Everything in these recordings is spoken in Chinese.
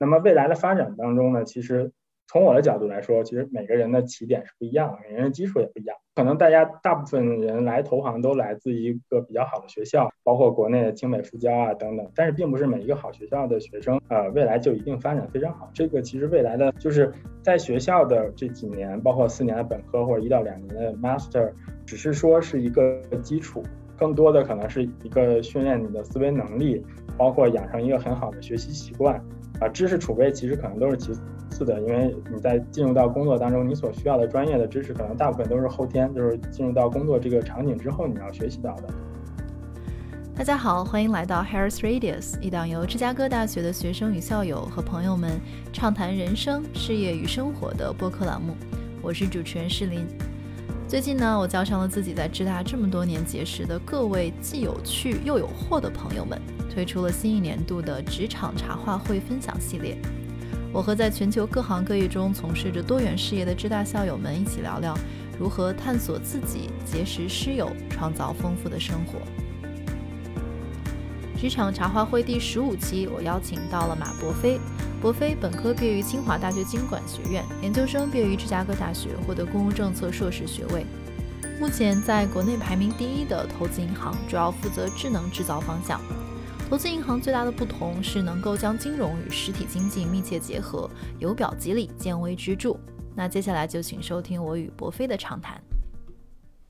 那么未来的发展当中呢，其实。从我的角度来说，其实每个人的起点是不一样的，每个人的基础也不一样。可能大家大部分人来投行都来自一个比较好的学校，包括国内的清北复交啊等等。但是并不是每一个好学校的学生，呃，未来就一定发展非常好。这个其实未来的就是在学校的这几年，包括四年的本科或者一到两年的 master，只是说是一个基础，更多的可能是一个训练你的思维能力，包括养成一个很好的学习习惯。啊，知识储备其实可能都是其次的，因为你在进入到工作当中，你所需要的专业的知识可能大部分都是后天，就是进入到工作这个场景之后你要学习到的。大家好，欢迎来到 Harris Radius，一档由芝加哥大学的学生与校友和朋友们畅谈人生、事业与生活的播客栏目。我是主持人诗林。最近呢，我叫上了自己在芝大这么多年结识的各位既有趣又有货的朋友们。推出了新一年度的职场茶话会分享系列，我和在全球各行各业中从事着多元事业的浙大校友们一起聊聊如何探索自己、结识师友、创造丰富的生活。职场茶话会第十五期，我邀请到了马博飞。博飞本科毕业于清华大学经管学院，研究生毕业于芝加哥大学，获得公共政策硕士学位。目前在国内排名第一的投资银行，主要负责智能制造方向。投资银行最大的不同是能够将金融与实体经济密切结合，由表及里，见微知著。那接下来就请收听我与博飞的畅谈。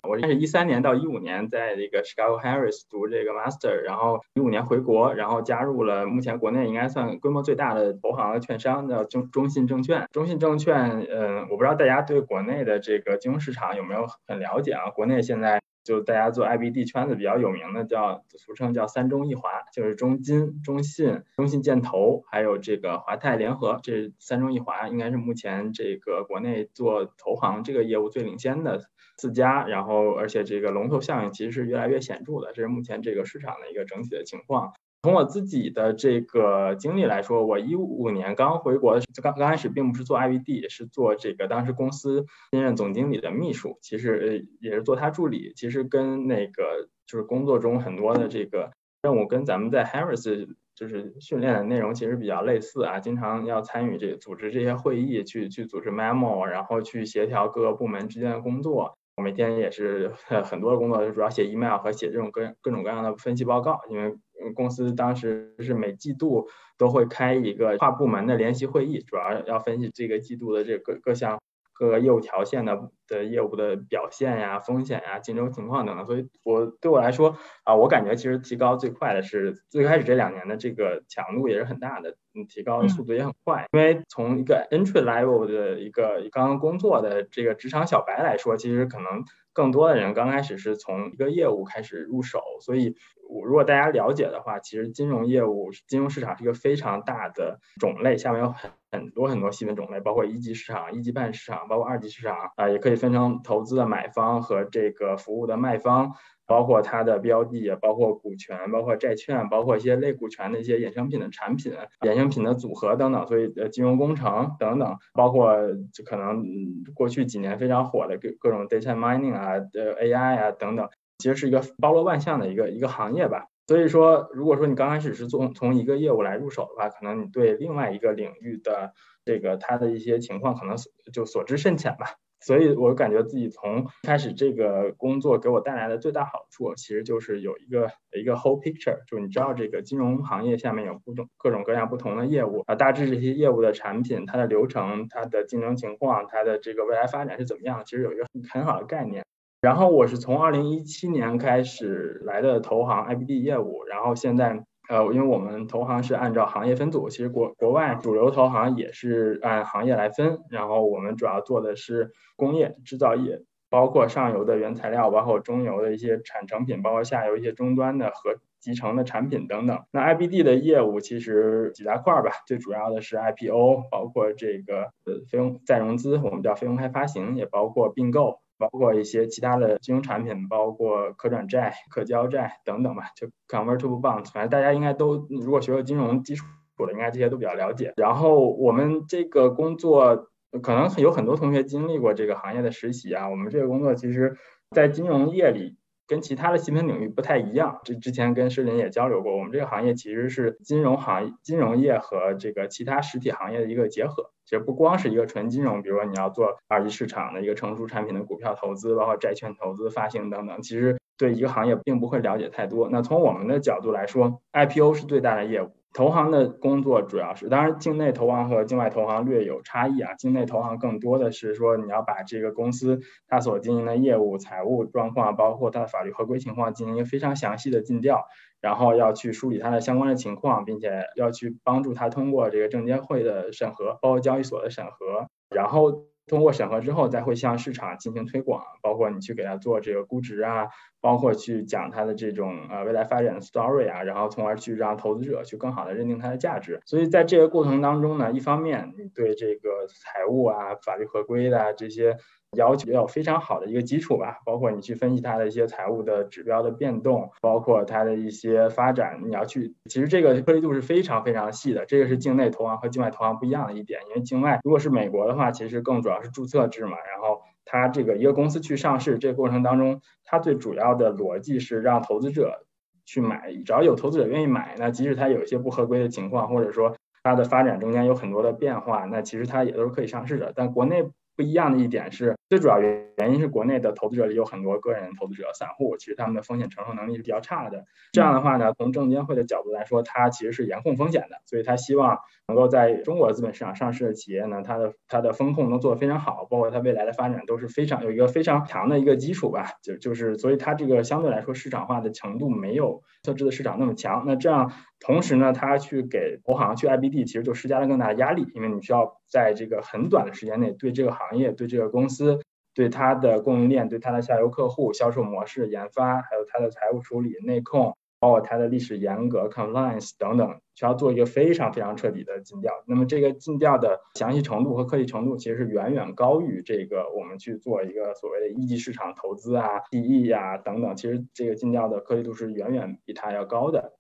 我是一三年到一五年在这个 Chicago Harris 读这个 Master，然后一五年回国，然后加入了目前国内应该算规模最大的投行的券商，叫中中信证券。中信证券，嗯，我不知道大家对国内的这个金融市场有没有很了解啊？国内现在。就大家做 IBD 圈子比较有名的，叫俗称叫三中一华，就是中金、中信、中信建投，还有这个华泰联合，这三中一华应该是目前这个国内做投行这个业务最领先的四家，然后而且这个龙头效应其实是越来越显著的，这是目前这个市场的一个整体的情况。从我自己的这个经历来说，我一五年刚回国的，刚刚开始并不是做 IBD，是做这个当时公司新任总经理的秘书，其实也是做他助理。其实跟那个就是工作中很多的这个任务，跟咱们在 Harris 就是训练的内容其实比较类似啊，经常要参与这组织这些会议，去去组织 memo，然后去协调各个部门之间的工作。我每天也是很多的工作，主要写 email 和写这种各各种各样的分析报告，因为。公司当时是每季度都会开一个跨部门的联席会议，主要要分析这个季度的这各各项各个业务条线的的业务的表现呀、风险呀、竞争情况等等。所以，我对我来说啊，我感觉其实提高最快的是最开始这两年的这个强度也是很大的，嗯，提高的速度也很快。因为从一个 entry level 的一个刚刚工作的这个职场小白来说，其实可能更多的人刚开始是从一个业务开始入手，所以。我如果大家了解的话，其实金融业务、金融市场是一个非常大的种类，下面有很很多很多细分种类，包括一级市场、一级半市场，包括二级市场啊，也可以分成投资的买方和这个服务的卖方，包括它的标的，包括股权，包括债券，包括一些类股权的一些衍生品的产品、衍生品的组合等等。所以呃，金融工程等等，包括就可能嗯过去几年非常火的各各种 data mining 啊、呃 AI 啊等等。其实是一个包罗万象的一个一个行业吧，所以说，如果说你刚开始是从从一个业务来入手的话，可能你对另外一个领域的这个它的一些情况可能就所知甚浅吧。所以我感觉自己从开始这个工作给我带来的最大好处，其实就是有一个一个 whole picture，就你知道这个金融行业下面有不种各种各样不同的业务啊，大致这些业务的产品、它的流程、它的竞争情况、它的这个未来发展是怎么样，其实有一个很好的概念。然后我是从二零一七年开始来的投行 IBD 业务，然后现在呃，因为我们投行是按照行业分组，其实国国外主流投行也是按行业来分，然后我们主要做的是工业制造业，包括上游的原材料，包括中游的一些产成品，包括下游一些终端的和集成的产品等等。那 IBD 的业务其实几大块儿吧，最主要的是 IPO，包括这个呃非公再融资，我们叫非公开发行，也包括并购。包括一些其他的金融产品，包括可转债、可交债等等吧，就 convertible bonds，反正大家应该都如果学过金融基础的，应该这些都比较了解。然后我们这个工作可能有很多同学经历过这个行业的实习啊，我们这个工作其实，在金融业里跟其他的细分领域不太一样。这之前跟施林也交流过，我们这个行业其实是金融行金融业和这个其他实体行业的一个结合。其实不光是一个纯金融，比如说你要做二级市场的一个成熟产品的股票投资，包括债券投资、发行等等，其实对一个行业并不会了解太多。那从我们的角度来说，IPO 是最大的业务。投行的工作主要是，当然境内投行和境外投行略有差异啊。境内投行更多的是说，你要把这个公司它所经营的业务、财务状况，包括它的法律合规情况进行一个非常详细的尽调，然后要去梳理它的相关的情况，并且要去帮助它通过这个证监会的审核，包括交易所的审核，然后。通过审核之后，再会向市场进行推广，包括你去给他做这个估值啊，包括去讲他的这种呃未来发展的 story 啊，然后从而去让投资者去更好的认定它的价值。所以在这个过程当中呢，一方面你对这个财务啊、法律合规的这些。要求要有非常好的一个基础吧，包括你去分析它的一些财务的指标的变动，包括它的一些发展，你要去，其实这个颗粒度是非常非常细的，这个是境内投行和境外投行不一样的一点，因为境外如果是美国的话，其实更主要是注册制嘛，然后它这个一个公司去上市，这个过程当中，它最主要的逻辑是让投资者去买，只要有投资者愿意买，那即使它有一些不合规的情况，或者说它的发展中间有很多的变化，那其实它也都是可以上市的，但国内。不一样的一点是，最主要原因是国内的投资者里有很多个人投资者、散户，其实他们的风险承受能力是比较差的。这样的话呢，从证监会的角度来说，它其实是严控风险的，所以它希望能够在中国资本市场上市的企业呢，它的它的风控能做得非常好，包括它未来的发展都是非常有一个非常强的一个基础吧。就就是，所以它这个相对来说市场化的程度没有特制的市场那么强。那这样同时呢，他去给投行去 IBD，其实就施加了更大的压力，因为你需要在这个很短的时间内对这个行业、对这个公司、对它的供应链、对它的下游客户、销售模式、研发，还有它的财务处理、内控，包括它的历史严格、compliance 等等，需要做一个非常非常彻底的尽调。那么这个尽调的详细程度和科技程度，其实是远远高于这个我们去做一个所谓的一级市场投资啊、PE 啊等等，其实这个尽调的科技度是远远比它要高的。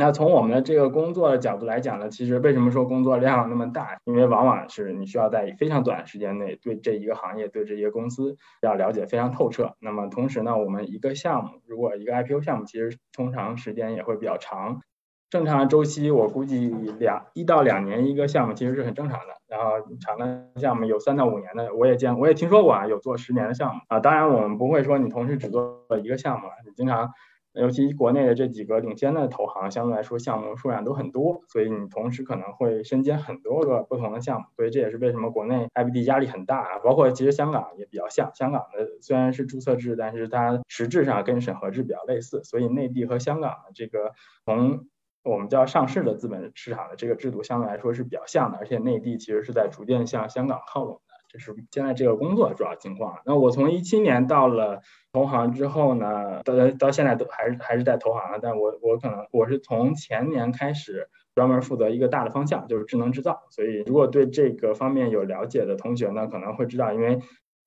那从我们的这个工作的角度来讲呢，其实为什么说工作量那么大？因为往往是你需要在非常短的时间内对这一个行业、对这些公司要了解非常透彻。那么同时呢，我们一个项目，如果一个 IPO 项目，其实通常时间也会比较长。正常的周期，我估计两一到两年一个项目其实是很正常的。然后长的项目有三到五年的，我也见我也听说过啊，有做十年的项目啊。当然我们不会说你同时只做一个项目，你经常。尤其国内的这几个领先的投行，相对来说项目数量都很多，所以你同时可能会身兼很多个不同的项目，所以这也是为什么国内 IBD 压力很大啊。包括其实香港也比较像，香港的虽然是注册制，但是它实质上跟审核制比较类似，所以内地和香港的这个从我们叫上市的资本市场的这个制度相对来说是比较像的，而且内地其实是在逐渐向香港靠拢。这是现在这个工作主要情况。那我从一七年到了投行之后呢，到到现在都还是还是在投行但我我可能我是从前年开始专门负责一个大的方向，就是智能制造。所以如果对这个方面有了解的同学呢，可能会知道，因为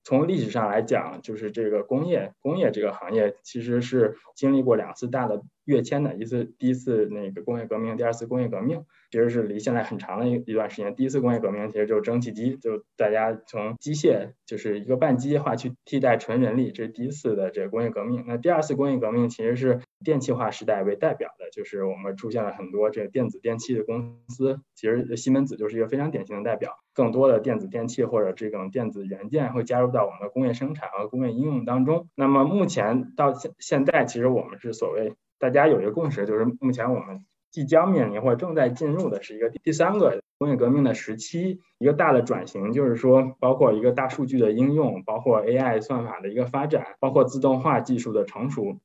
从历史上来讲，就是这个工业工业这个行业其实是经历过两次大的跃迁的，一次第一次那个工业革命，第二次工业革命。其实是离现在很长的一一段时间。第一次工业革命其实就是蒸汽机，就大家从机械就是一个半机械化去替代纯人力，这是第一次的这个工业革命。那第二次工业革命其实是电气化时代为代表的，就是我们出现了很多这个电子电器的公司，其实西门子就是一个非常典型的代表。更多的电子电器或者这种电子元件会加入到我们的工业生产和工业应用当中。那么目前到现现在，其实我们是所谓大家有一个共识，就是目前我们。即将面临或者正在进入的是一个第三个工业革命的时期，一个大的转型，就是说，包括一个大数据的应用，包括 AI 算法的一个发展，包括自动化技术的成熟。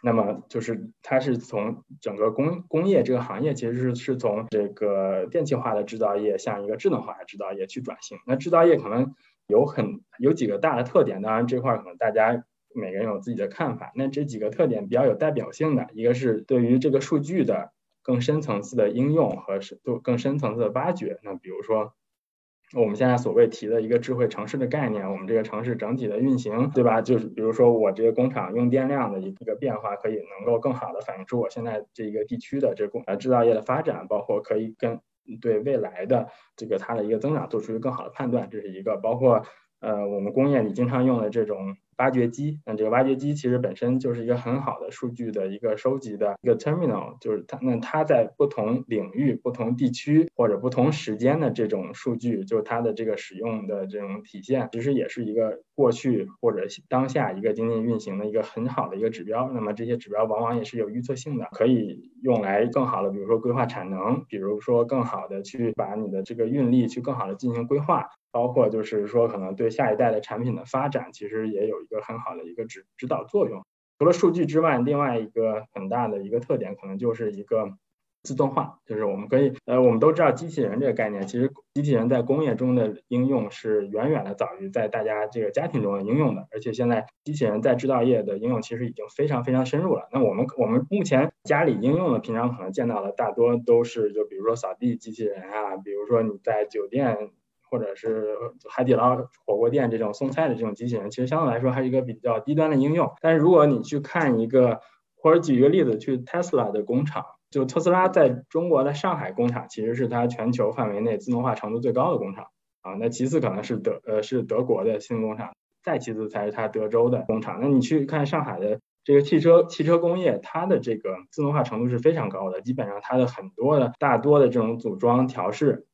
那么，就是它是从整个工工业这个行业，其实是是从这个电气化的制造业向一个智能化的制造业去转型。那制造业可能有很有几个大的特点，当然这块可能大家。每个人有自己的看法。那这几个特点比较有代表性的，一个是对于这个数据的更深层次的应用和是更更深层次的挖掘。那比如说，我们现在所谓提的一个智慧城市的概念，我们这个城市整体的运行，对吧？就是比如说我这个工厂用电量的一个变化，可以能够更好的反映出我现在这一个地区的这工呃制造业的发展，包括可以跟对未来的这个它的一个增长做出一个更好的判断。这是一个包括。呃，我们工业里经常用的这种。挖掘机，那这个挖掘机其实本身就是一个很好的数据的一个收集的一个 terminal，就是它，那它在不同领域、不同地区或者不同时间的这种数据，就是它的这个使用的这种体现，其实也是一个过去或者当下一个经济运行的一个很好的一个指标。那么这些指标往往也是有预测性的，可以用来更好的，比如说规划产能，比如说更好的去把你的这个运力去更好的进行规划。包括就是说，可能对下一代的产品的发展，其实也有一个很好的一个指指导作用。除了数据之外，另外一个很大的一个特点，可能就是一个自动化。就是我们可以，呃，我们都知道机器人这个概念，其实机器人在工业中的应用是远远的早于在大家这个家庭中的应用的。而且现在机器人在制造业的应用其实已经非常非常深入了。那我们我们目前家里应用的，平常可能见到的大多都是，就比如说扫地机器人啊，比如说你在酒店。或者是海底捞火锅店这种送菜的这种机器人，其实相对来说还是一个比较低端的应用。但是如果你去看一个，或者举一个例子，去 Tesla 的工厂，就特斯拉在中国的上海工厂，其实是它全球范围内自动化程度最高的工厂啊。那其次可能是德呃是德国的新工厂，再其次才是它德州的工厂。那你去看上海的这个汽车汽车工业，它的这个自动化程度是非常高的，基本上它的很多的大多的这种组装调试。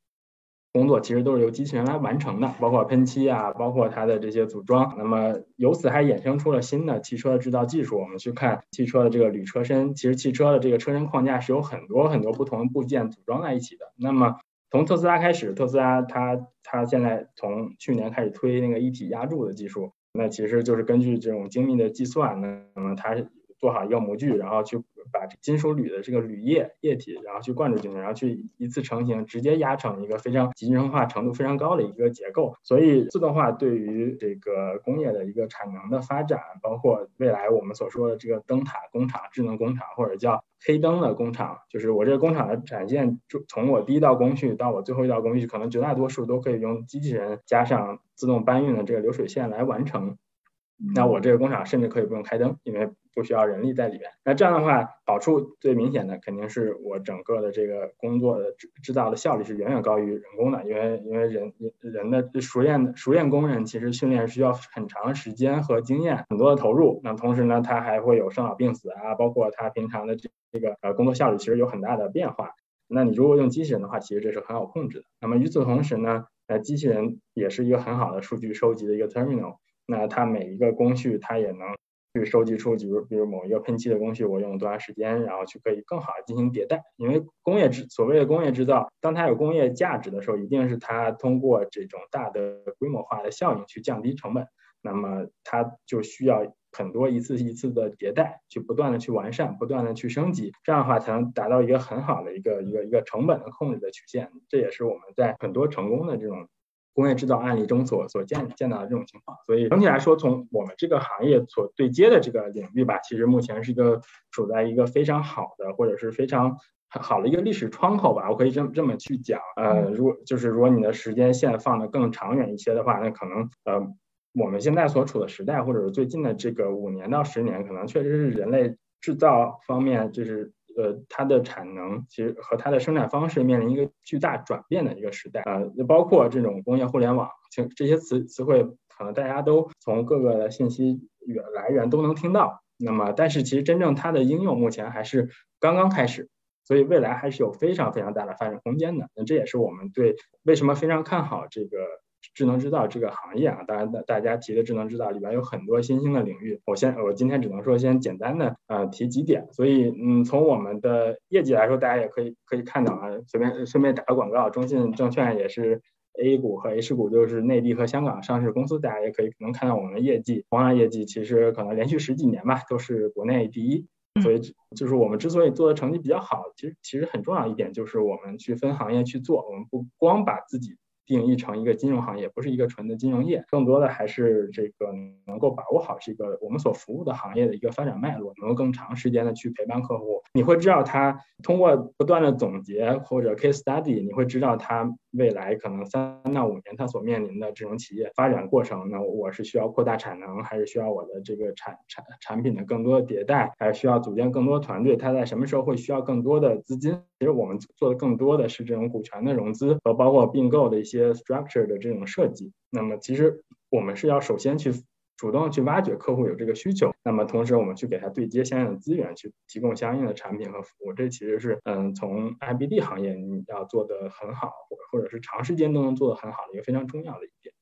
工作其实都是由机器人来完成的，包括喷漆啊，包括它的这些组装。那么由此还衍生出了新的汽车制造技术。我们去看汽车的这个铝车身，其实汽车的这个车身框架是有很多很多不同的部件组装在一起的。那么从特斯拉开始，特斯拉它它现在从去年开始推那个一体压铸的技术，那其实就是根据这种精密的计算，那么它做好一个模具，然后去。把金属铝的这个铝液液体，然后去灌注进去，然后去一次成型，直接压成一个非常集成化程度非常高的一个结构。所以自动化对于这个工业的一个产能的发展，包括未来我们所说的这个灯塔工厂、智能工厂，或者叫黑灯的工厂，就是我这个工厂的展现，就从我第一道工序到我最后一道工序，可能绝大多数都可以用机器人加上自动搬运的这个流水线来完成。那我这个工厂甚至可以不用开灯，因为不需要人力在里边。那这样的话，好处最明显的肯定是我整个的这个工作的制制造的效率是远远高于人工的，因为因为人人的熟练熟练工人其实训练需要很长时间和经验，很多的投入。那同时呢，他还会有生老病死啊，包括他平常的这这个呃工作效率其实有很大的变化。那你如果用机器人的话，其实这是很好控制的。那么与此同时呢，呃，机器人也是一个很好的数据收集的一个 terminal。那它每一个工序，它也能去收集出，比如比如某一个喷漆的工序，我用了多长时间，然后去可以更好的进行迭代。因为工业制所谓的工业制造，当它有工业价值的时候，一定是它通过这种大的规模化的效应去降低成本。那么它就需要很多一次一次的迭代，去不断的去完善，不断的去升级，这样的话才能达到一个很好的一个一个一个成本的控制的曲线。这也是我们在很多成功的这种。工业制造案例中所所见见到的这种情况，所以整体来说，从我们这个行业所对接的这个领域吧，其实目前是一个处在一个非常好的或者是非常好的一个历史窗口吧，我可以这么这么去讲。呃，如果就是如果你的时间线放得更长远一些的话，那可能呃我们现在所处的时代，或者是最近的这个五年到十年，可能确实是人类制造方面就是。呃，它的产能其实和它的生产方式面临一个巨大转变的一个时代啊，包括这种工业互联网，其实这些词词汇可能大家都从各个信息源来源都能听到。那么，但是其实真正它的应用目前还是刚刚开始，所以未来还是有非常非常大的发展空间的。那这也是我们对为什么非常看好这个。智能制造这个行业啊，当然大大家提的智能制造里边有很多新兴的领域。我先我今天只能说先简单的呃提几点。所以嗯，从我们的业绩来说，大家也可以可以看到啊，随便顺便打个广告，中信证券也是 A 股和 H 股，就是内地和香港上市公司，大家也可以能看到我们的业绩，同样业绩其实可能连续十几年吧都是国内第一。所以就是我们之所以做的成绩比较好，其实其实很重要一点就是我们去分行业去做，我们不光把自己。定义成一个金融行业，不是一个纯的金融业，更多的还是这个能够把握好这个我们所服务的行业的一个发展脉络，能够更长时间的去陪伴客户。你会知道他通过不断的总结或者 case study，你会知道他未来可能三到五年它所面临的这种企业发展过程。那我是需要扩大产能，还是需要我的这个产产产品的更多的迭代，还是需要组建更多团队？它在什么时候会需要更多的资金？其实我们做的更多的是这种股权的融资和包括并购的一些 structure 的这种设计。那么其实我们是要首先去主动去挖掘客户有这个需求，那么同时我们去给他对接相应的资源，去提供相应的产品和服务。这其实是嗯，从 IBD 行业你要做的很好，或或者是长时间都能做的很好的一个非常重要的一点。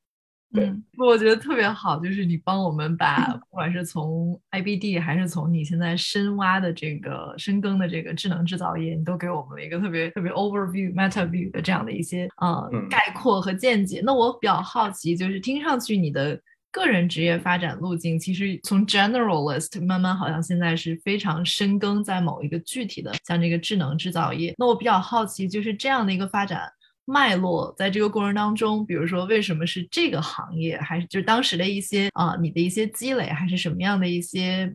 嗯，我觉得特别好，就是你帮我们把不管是从 IBD 还是从你现在深挖的这个深耕的这个智能制造业，你都给我们了一个特别特别 overview、meta view 的这样的一些呃概括和见解。那我比较好奇，就是听上去你的个人职业发展路径，其实从 generalist 慢慢好像现在是非常深耕在某一个具体的像这个智能制造业。那我比较好奇，就是这样的一个发展。脉络在这个过程当中，比如说为什么是这个行业，还是就是当时的一些啊，你的一些积累，还是什么样的一些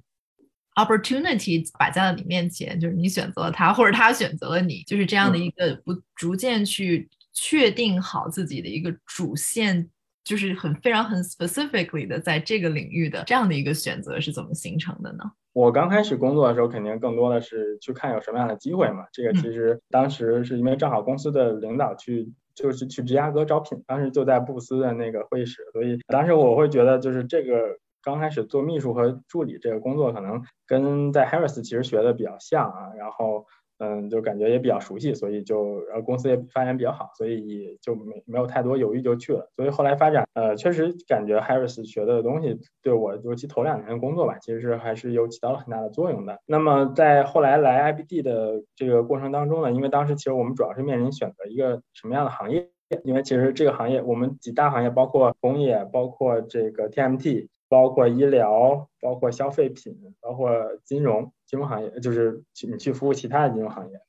opportunity 摆在了你面前，就是你选择了他，或者他选择了你，就是这样的一个不逐渐去确定好自己的一个主线，就是很非常很 specifically 的在这个领域的这样的一个选择是怎么形成的呢？我刚开始工作的时候，肯定更多的是去看有什么样的机会嘛。这个其实当时是因为正好公司的领导去就是去芝加哥招聘，当时就在布斯的那个会议室，所以当时我会觉得就是这个刚开始做秘书和助理这个工作，可能跟在 Harris 其实学的比较像啊，然后。嗯，就感觉也比较熟悉，所以就然后公司也发展比较好，所以也就没没有太多犹豫就去了。所以后来发展，呃，确实感觉 Harris 学的东西对我尤其头两年的工作吧，其实是还是有起到了很大的作用的。那么在后来来 IBD 的这个过程当中呢，因为当时其实我们主要是面临选择一个什么样的行业，因为其实这个行业我们几大行业包括工业，包括这个 TMT。包括医疗，包括消费品，包括金融，金融行业就是你去服务其他的金融行业。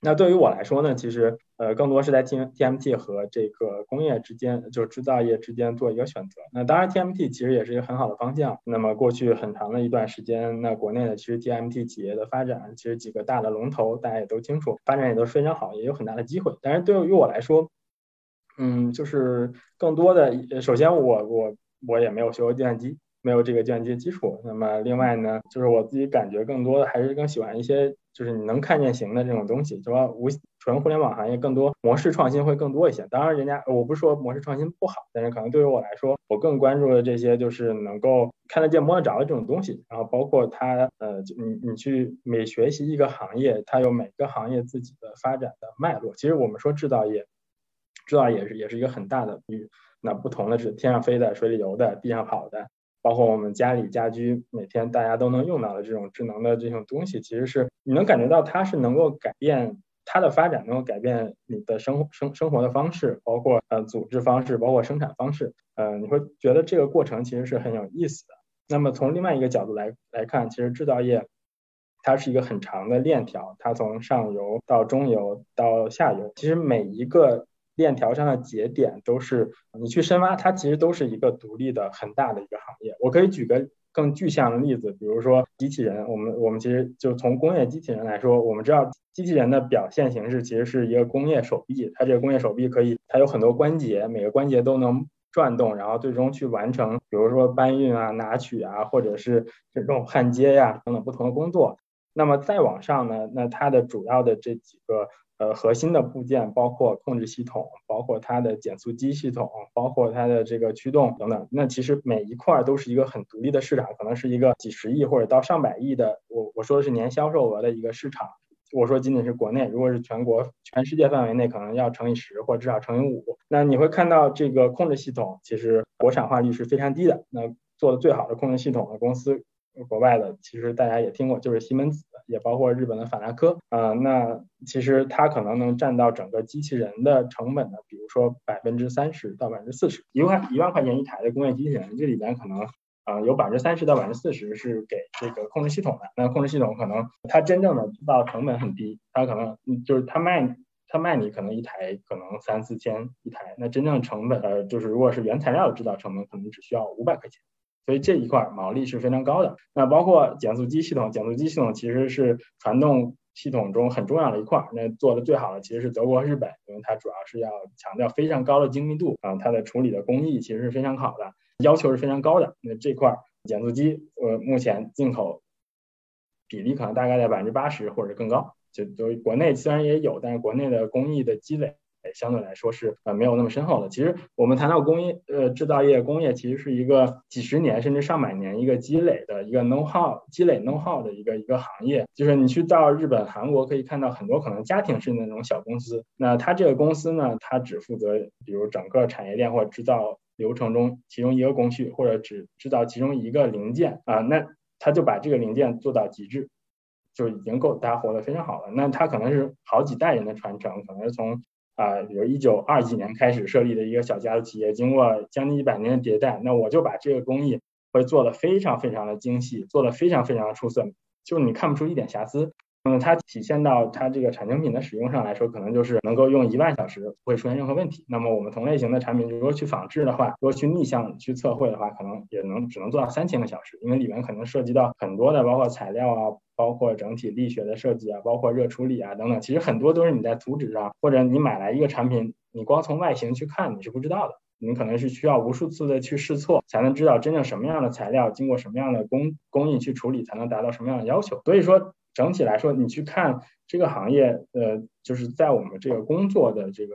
那对于我来说呢，其实呃更多是在 T TMT 和这个工业之间，就是制造业之间做一个选择。那当然 TMT 其实也是一个很好的方向。那么过去很长的一段时间，那国内的其实 TMT 企业的发展，其实几个大的龙头大家也都清楚，发展也都非常好，也有很大的机会。但是对于我来说，嗯，就是更多的，首先我我。我也没有学过计算机，没有这个计算机基础。那么另外呢，就是我自己感觉更多的还是更喜欢一些就是你能看见形的这种东西，说无纯互联网行业更多模式创新会更多一些。当然，人家我不是说模式创新不好，但是可能对于我来说，我更关注的这些就是能够看得见摸得着的这种东西。然后包括它呃，你你去每学习一个行业，它有每个行业自己的发展的脉络。其实我们说制造业，制造业是也是一个很大的域。那不同的是天上飞的、水里游的、地上跑的，包括我们家里家居每天大家都能用到的这种智能的这种东西，其实是你能感觉到它是能够改变它的发展，能够改变你的生活生生活的方式，包括呃组织方式，包括生产方式，呃你会觉得这个过程其实是很有意思的。那么从另外一个角度来来看，其实制造业它是一个很长的链条，它从上游到中游到下游，其实每一个。链条上的节点都是你去深挖，它其实都是一个独立的很大的一个行业。我可以举个更具象的例子，比如说机器人。我们我们其实就从工业机器人来说，我们知道机器人的表现形式其实是一个工业手臂，它这个工业手臂可以，它有很多关节，每个关节都能转动，然后最终去完成，比如说搬运啊、拿取啊，或者是这种焊接呀等等不同的工作。那么再往上呢，那它的主要的这几个。呃，核心的部件包括控制系统，包括它的减速机系统，包括它的这个驱动等等。那其实每一块都是一个很独立的市场，可能是一个几十亿或者到上百亿的。我我说的是年销售额的一个市场。我说仅仅是国内，如果是全国、全世界范围内，可能要乘以十或至少乘以五。那你会看到这个控制系统，其实国产化率是非常低的。那做的最好的控制系统的公司。国外的其实大家也听过，就是西门子，也包括日本的法拉科啊。那其实它可能能占到整个机器人的成本的，比如说百分之三十到百分之四十。一万一万块钱一台的工业机器人，这里边可能啊有百分之三十到百分之四十是给这个控制系统的。那控制系统可能它真正的制造成本很低，它可能就是它卖它卖你可能一台可能三四千一台，那真正成本呃就是如果是原材料制造成本，可能只需要五百块钱。所以这一块毛利是非常高的。那包括减速机系统，减速机系统其实是传动系统中很重要的一块。那做的最好的其实是德国和日本，因为它主要是要强调非常高的精密度啊，它的处理的工艺其实是非常好的，要求是非常高的。那这块减速机，呃，目前进口比例可能大概在百分之八十或者更高。就就国内虽然也有，但是国内的工艺的积累相对来说是呃没有那么深厚的。其实我们谈到工业呃制造业工业，其实是一个几十年甚至上百年一个积累的一个 know how 积累 know how 的一个一个行业。就是你去到日本、韩国可以看到很多可能家庭式的那种小公司，那它这个公司呢，它只负责比如整个产业链或者制造流程中其中一个工序，或者只制造其中一个零件啊，那他就把这个零件做到极致。就已经够大家活得非常好了。那它可能是好几代人的传承，可能是从啊，比如一九二几年开始设立的一个小家族企业，经过将近一百年的迭代，那我就把这个工艺会做得非常非常的精细，做得非常非常的出色，就你看不出一点瑕疵。那么它体现到它这个产成品的使用上来说，可能就是能够用一万小时不会出现任何问题。那么我们同类型的产品，如果去仿制的话，如果去逆向去测绘的话，可能也能只能做到三千个小时，因为里面可能涉及到很多的，包括材料啊，包括整体力学的设计啊，包括热处理啊等等。其实很多都是你在图纸上，或者你买来一个产品，你光从外形去看你是不知道的，你可能是需要无数次的去试错，才能知道真正什么样的材料经过什么样的工工艺去处理，才能达到什么样的要求。所以说。整体来说，你去看这个行业，呃，就是在我们这个工作的这个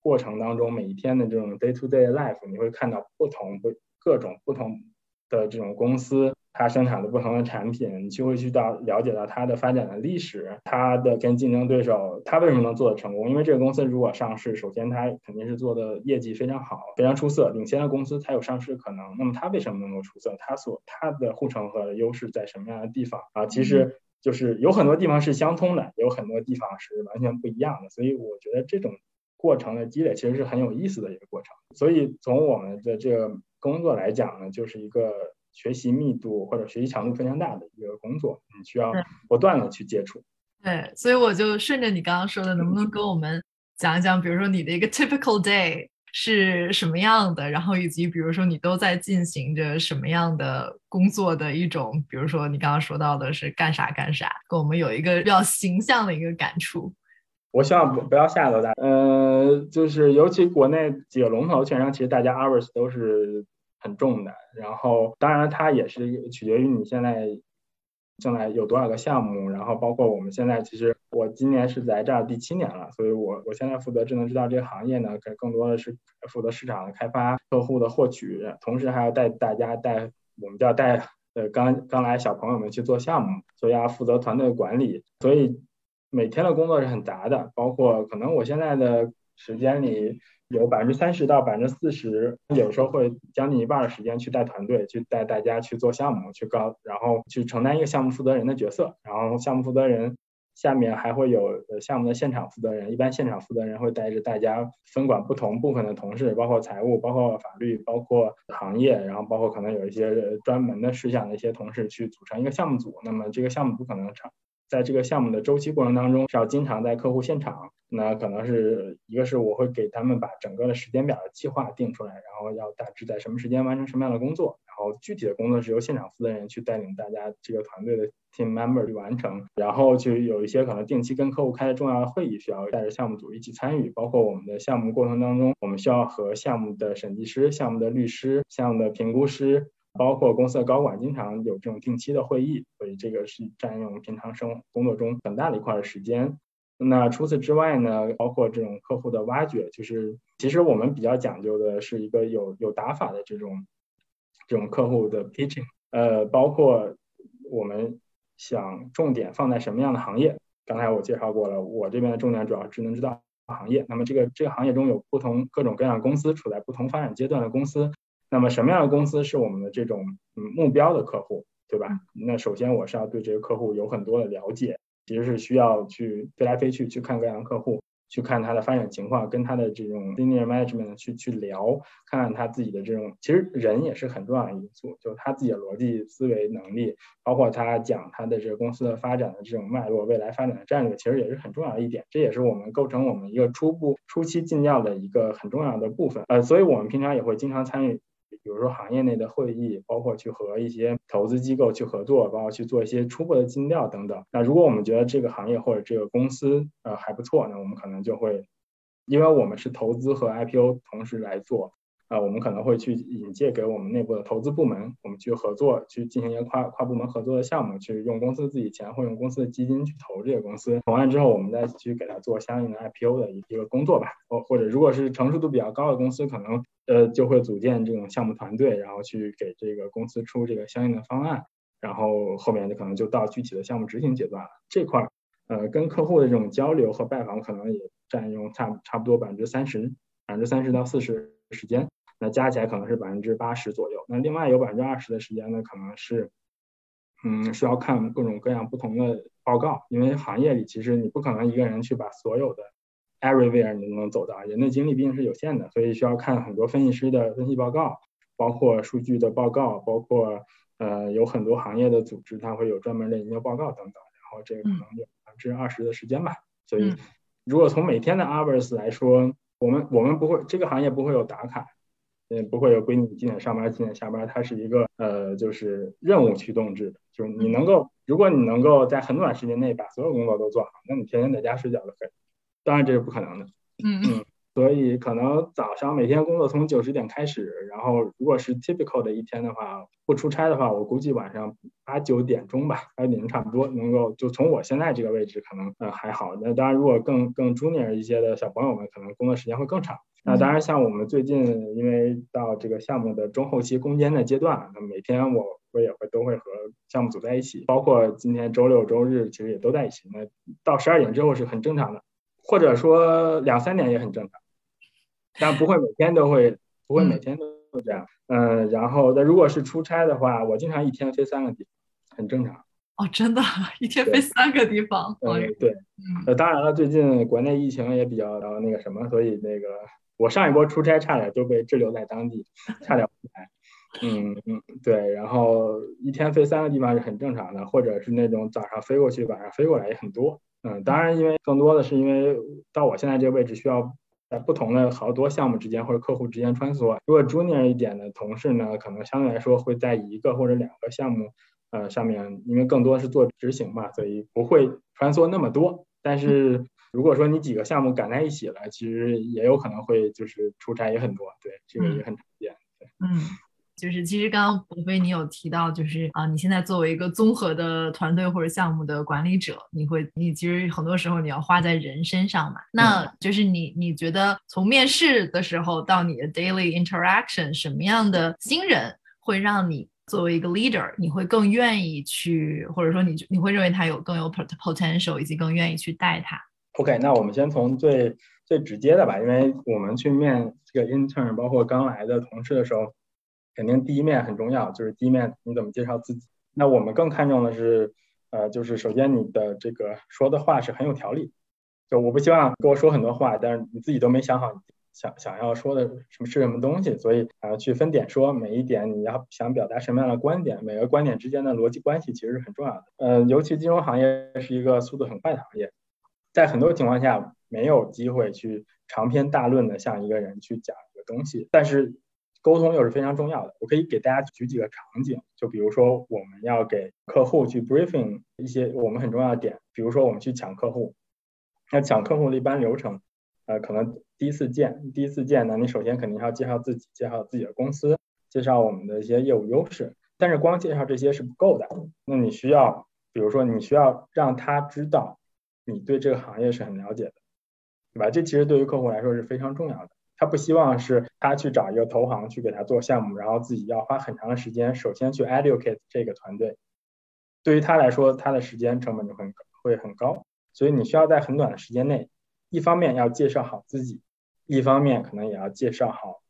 过程当中，每一天的这种 day to day life，你会看到不同不各种不同的这种公司，它生产的不同的产品，你就会去到了解到它的发展的历史，它的跟竞争对手，它为什么能做得成功？因为这个公司如果上市，首先它肯定是做的业绩非常好，非常出色，领先的公司才有上市可能。那么它为什么能够出色？它所它的护城河的优势在什么样的地方啊？其实。就是有很多地方是相通的，有很多地方是完全不一样的，所以我觉得这种过程的积累其实是很有意思的一个过程。所以从我们的这个工作来讲呢，就是一个学习密度或者学习强度非常大的一个工作，你需要不断的去接触。对，所以我就顺着你刚刚说的，能不能跟我们讲一讲，比如说你的一个 typical day？是什么样的？然后以及比如说你都在进行着什么样的工作的一种，比如说你刚刚说到的是干啥干啥，跟我们有一个比较形象的一个感触。我希望不不要吓到大家，呃，就是尤其国内几个龙头券商，其实大家 hours 都是很重的。然后当然它也是取决于你现在。将来有多少个项目？然后包括我们现在，其实我今年是在这儿第七年了，所以我我现在负责智能制造这个行业呢，更更多的是负责市场的开发、客户的获取，同时还要带大家带我们叫带呃刚刚来小朋友们去做项目，所以要负责团队管理，所以每天的工作是很杂的，包括可能我现在的时间里。有百分之三十到百分之四十，有时候会将近一半的时间去带团队，去带大家去做项目，去高，然后去承担一个项目负责人的角色。然后项目负责人下面还会有项目的现场负责人，一般现场负责人会带着大家分管不同部分的同事，包括财务、包括法律、包括行业，然后包括可能有一些专门的事项的一些同事去组成一个项目组。那么这个项目不可能长。在这个项目的周期过程当中，是要经常在客户现场。那可能是一个是我会给他们把整个的时间表的计划定出来，然后要大致在什么时间完成什么样的工作。然后具体的工作是由现场负责人去带领大家这个团队的 team member 去完成。然后就有一些可能定期跟客户开的重要的会议，需要带着项目组一起参与。包括我们的项目过程当中，我们需要和项目的审计师、项目的律师、项目的评估师。包括公司的高管经常有这种定期的会议，所以这个是占用平常生工作中很大的一块的时间。那除此之外呢，包括这种客户的挖掘，就是其实我们比较讲究的是一个有有打法的这种这种客户的 pitching。呃，包括我们想重点放在什么样的行业？刚才我介绍过了，我这边的重点主要智能制造行业。那么这个这个行业中有不同各种各样的公司，处在不同发展阶段的公司。那么什么样的公司是我们的这种嗯目标的客户，对吧？那首先我是要对这个客户有很多的了解，其实是需要去飞来飞去去看各样客户，去看他的发展情况，跟他的这种 senior management 去去聊，看看他自己的这种，其实人也是很重要的因素，就他自己的逻辑思维能力，包括他讲他的这个公司的发展的这种脉络，未来发展的战略，其实也是很重要的一点，这也是我们构成我们一个初步初期进调的一个很重要的部分。呃，所以我们平常也会经常参与。比如说行业内的会议，包括去和一些投资机构去合作，包括去做一些初步的尽调等等。那如果我们觉得这个行业或者这个公司呃还不错，那我们可能就会，因为我们是投资和 IPO 同时来做，啊，我们可能会去引介给我们内部的投资部门，我们去合作，去进行一个跨跨部门合作的项目，去用公司自己钱或用公司的基金去投这个公司，投完之后，我们再去给它做相应的 IPO 的一一个工作吧。或或者如果是成熟度比较高的公司，可能呃就会组建这种项目团队，然后去给这个公司出这个相应的方案，然后后面就可能就到具体的项目执行阶段了。这块儿呃跟客户的这种交流和拜访，可能也占用差差不多百分之三十，百分之三十到四十时间。那加起来可能是百分之八十左右，那另外有百分之二十的时间呢，可能是，嗯，需要看各种各样不同的报告，因为行业里其实你不可能一个人去把所有的 everywhere 你都能走到，人的精力毕竟是有限的，所以需要看很多分析师的分析报告，包括数据的报告，包括呃有很多行业的组织，它会有专门的研究报告等等，然后这个可能有百分之二十的时间吧，所以如果从每天的 hours 来说，我们我们不会这个行业不会有打卡。嗯，不会有规定几点上班几点下班，它是一个呃，就是任务驱动制的，就是你能够，如果你能够在很短时间内把所有工作都做好，那你天天在家睡觉都可以。当然这是不可能的，嗯。嗯，所以可能早上每天工作从九十点开始，然后如果是 typical 的一天的话，不出差的话，我估计晚上八九点钟吧，八九点钟差不多能够就从我现在这个位置可能呃还好，那当然如果更更 junior 一些的小朋友们，可能工作时间会更长。那当然，像我们最近因为到这个项目的中后期攻坚的阶段，那每天我我也会都会和项目组在一起，包括今天周六周日其实也都在一起。那到十二点之后是很正常的，或者说两三点也很正常，但不会每天都会不会每天都这样。嗯，然后那如果是出差的话，我经常一天飞三个地方，很正常。哦，真的，一天飞三个地方。嗯，对。嗯，呃，当然了，最近国内疫情也比较那个什么，所以那个。我上一波出差差点就被滞留在当地，差点。嗯嗯，对，然后一天飞三个地方是很正常的，或者是那种早上飞过去，晚上飞过来也很多。嗯，当然，因为更多的是因为到我现在这个位置需要在不同的好多项目之间或者客户之间穿梭。如果 junior 一点的同事呢，可能相对来说会在一个或者两个项目呃上面，因为更多是做执行嘛，所以不会穿梭那么多。但是如果说你几个项目赶在一起了，其实也有可能会就是出差也很多，对，这个也很常见。对，嗯，就是其实刚刚博飞你有提到，就是啊，你现在作为一个综合的团队或者项目的管理者，你会，你其实很多时候你要花在人身上嘛。那就是你你觉得从面试的时候到你的 daily interaction，什么样的新人会让你作为一个 leader，你会更愿意去，或者说你你会认为他有更有 potential，以及更愿意去带他？OK，那我们先从最最直接的吧，因为我们去面这个 intern，包括刚来的同事的时候，肯定第一面很重要，就是第一面你怎么介绍自己。那我们更看重的是，呃，就是首先你的这个说的话是很有条理，就我不希望跟我说很多话，但是你自己都没想好想想要说的什么是什么东西，所以啊，去分点说，每一点你要想表达什么样的观点，每个观点之间的逻辑关系其实是很重要的。嗯，尤其金融行业是一个速度很快的行业。在很多情况下没有机会去长篇大论的向一个人去讲一个东西，但是沟通又是非常重要的。我可以给大家举几个场景，就比如说我们要给客户去 briefing 一些我们很重要的点，比如说我们去抢客户，那抢客户的一般流程，呃，可能第一次见，第一次见呢，你首先肯定要介绍自己，介绍自己的公司，介绍我们的一些业务优势，但是光介绍这些是不够的，那你需要，比如说你需要让他知道。你对这个行业是很了解的，对吧？这其实对于客户来说是非常重要的。他不希望是他去找一个投行去给他做项目，然后自己要花很长的时间，首先去 educate 这个团队。对于他来说，他的时间成本就很会很高。所以你需要在很短的时间内，一方面要介绍好自己，一方面可能也要介绍好，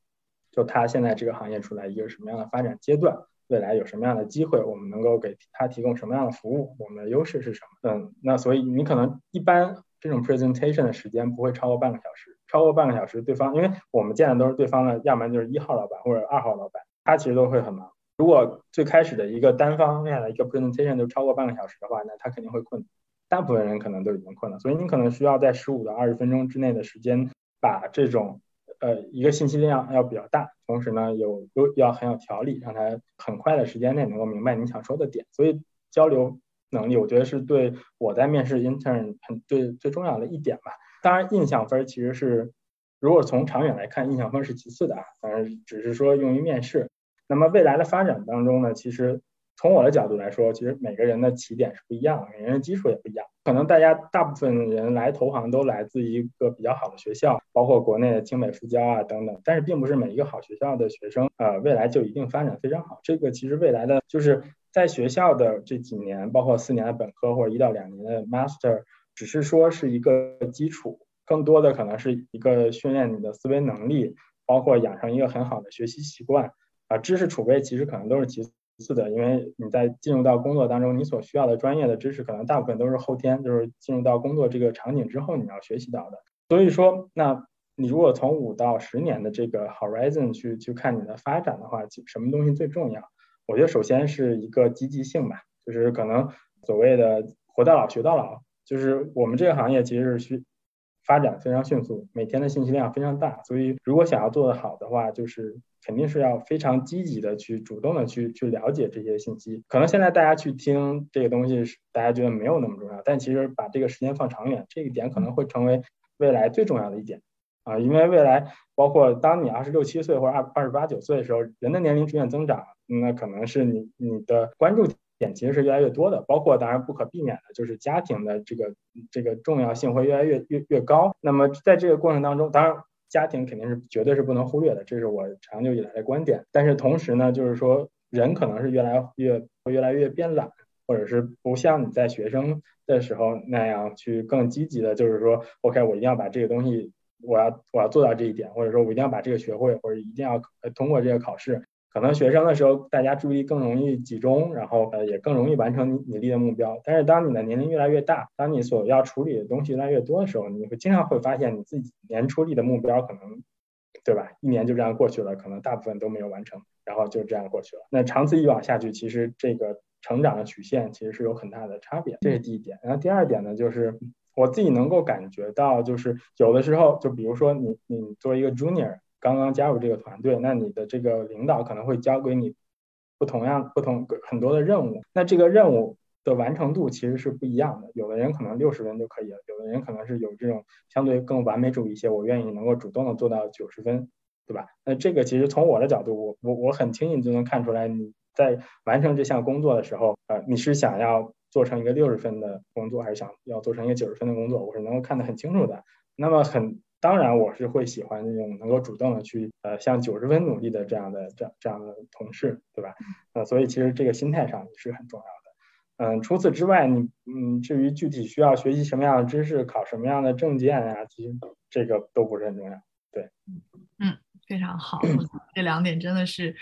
就他现在这个行业处在一个什么样的发展阶段。未来有什么样的机会，我们能够给他提供什么样的服务？我们的优势是什么？嗯，那所以你可能一般这种 presentation 的时间不会超过半个小时，超过半个小时，对方因为我们见的都是对方的，要么就是一号老板或者二号老板，他其实都会很忙。如果最开始的一个单方面的一个 presentation 就超过半个小时的话，那他肯定会困。大部分人可能都已经困了，所以你可能需要在十五到二十分钟之内的时间把这种。呃，一个信息量要比较大，同时呢，有有要很有条理，让他很快的时间内能够明白你想说的点。所以交流能力，我觉得是对我在面试 intern 很最最重要的一点吧。当然，印象分其实是如果从长远来看，印象分是其次的啊，当然只是说用于面试。那么未来的发展当中呢，其实从我的角度来说，其实每个人的起点是不一样的，每个人的基础也不一样。可能大家大部分人来投行都来自一个比较好的学校，包括国内的清北复交啊等等，但是并不是每一个好学校的学生，呃，未来就一定发展非常好。这个其实未来的就是在学校的这几年，包括四年的本科或者一到两年的 master，只是说是一个基础，更多的可能是一个训练你的思维能力，包括养成一个很好的学习习惯。啊，知识储备其实可能都是其次的，因为你在进入到工作当中，你所需要的专业的知识可能大部分都是后天，就是进入到工作这个场景之后你要学习到的。所以说，那你如果从五到十年的这个 horizon 去去看你的发展的话，什么东西最重要？我觉得首先是一个积极性吧，就是可能所谓的活到老学到老，就是我们这个行业其实是需发展非常迅速，每天的信息量非常大，所以如果想要做得好的话，就是。肯定是要非常积极的去主动的去去了解这些信息。可能现在大家去听这个东西，大家觉得没有那么重要，但其实把这个时间放长远，这一点可能会成为未来最重要的一点啊。因为未来包括当你二十六七岁或者二二十八九岁的时候，人的年龄逐渐增长，那可能是你你的关注点其实是越来越多的。包括当然不可避免的就是家庭的这个这个重要性会越来越越越高。那么在这个过程当中，当然。家庭肯定是绝对是不能忽略的，这是我长久以来的观点。但是同时呢，就是说人可能是越来越会越来越变懒，或者是不像你在学生的时候那样去更积极的，就是说，OK，我一定要把这个东西，我要我要做到这一点，或者说我一定要把这个学会，或者一定要通过这个考试。可能学生的时候，大家注意力更容易集中，然后呃也更容易完成你你立的目标。但是当你的年龄越来越大，当你所要处理的东西越来越多的时候，你会经常会发现你自己年初立的目标可能，对吧？一年就这样过去了，可能大部分都没有完成，然后就这样过去了。那长此以往下去，其实这个成长的曲线其实是有很大的差别。这是第一点。然后第二点呢，就是我自己能够感觉到，就是有的时候，就比如说你你作为一个 junior。刚刚加入这个团队，那你的这个领导可能会交给你不同样、不同很多的任务，那这个任务的完成度其实是不一样的。有的人可能六十分就可以了，有的人可能是有这种相对更完美主义一些，我愿意能够主动的做到九十分，对吧？那这个其实从我的角度，我我我很轻易就能看出来，你在完成这项工作的时候，呃，你是想要做成一个六十分的工作，还是想要做成一个九十分的工作？我是能够看得很清楚的。那么很。当然，我是会喜欢那种能够主动的去呃向九十分努力的这样的这这样的同事，对吧？呃，所以其实这个心态上也是很重要的。嗯，除此之外，你嗯至于具体需要学习什么样的知识，考什么样的证件啊，其实这个都不是很重要。对，嗯，非常好，这两点真的是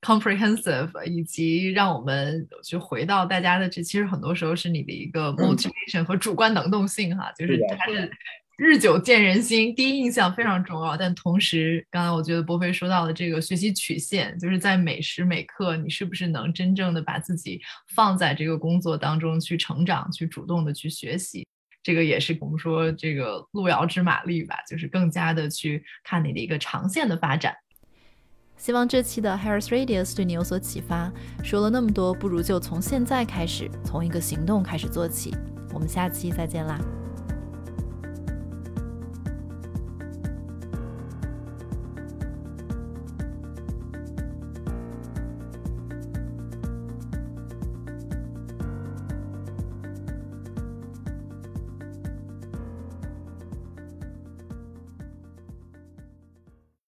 comprehensive，以及让我们就回到大家的这，其实很多时候是你的一个 motivation 和主观能动性哈，就是它是。日久见人心，第一印象非常重要。但同时，刚才我觉得波菲说到的这个学习曲线，就是在每时每刻，你是不是能真正的把自己放在这个工作当中去成长，去主动的去学习，这个也是我们说这个路遥知马力吧，就是更加的去看你的一个长线的发展。希望这期的 Harris Radius 对你有所启发。说了那么多，不如就从现在开始，从一个行动开始做起。我们下期再见啦！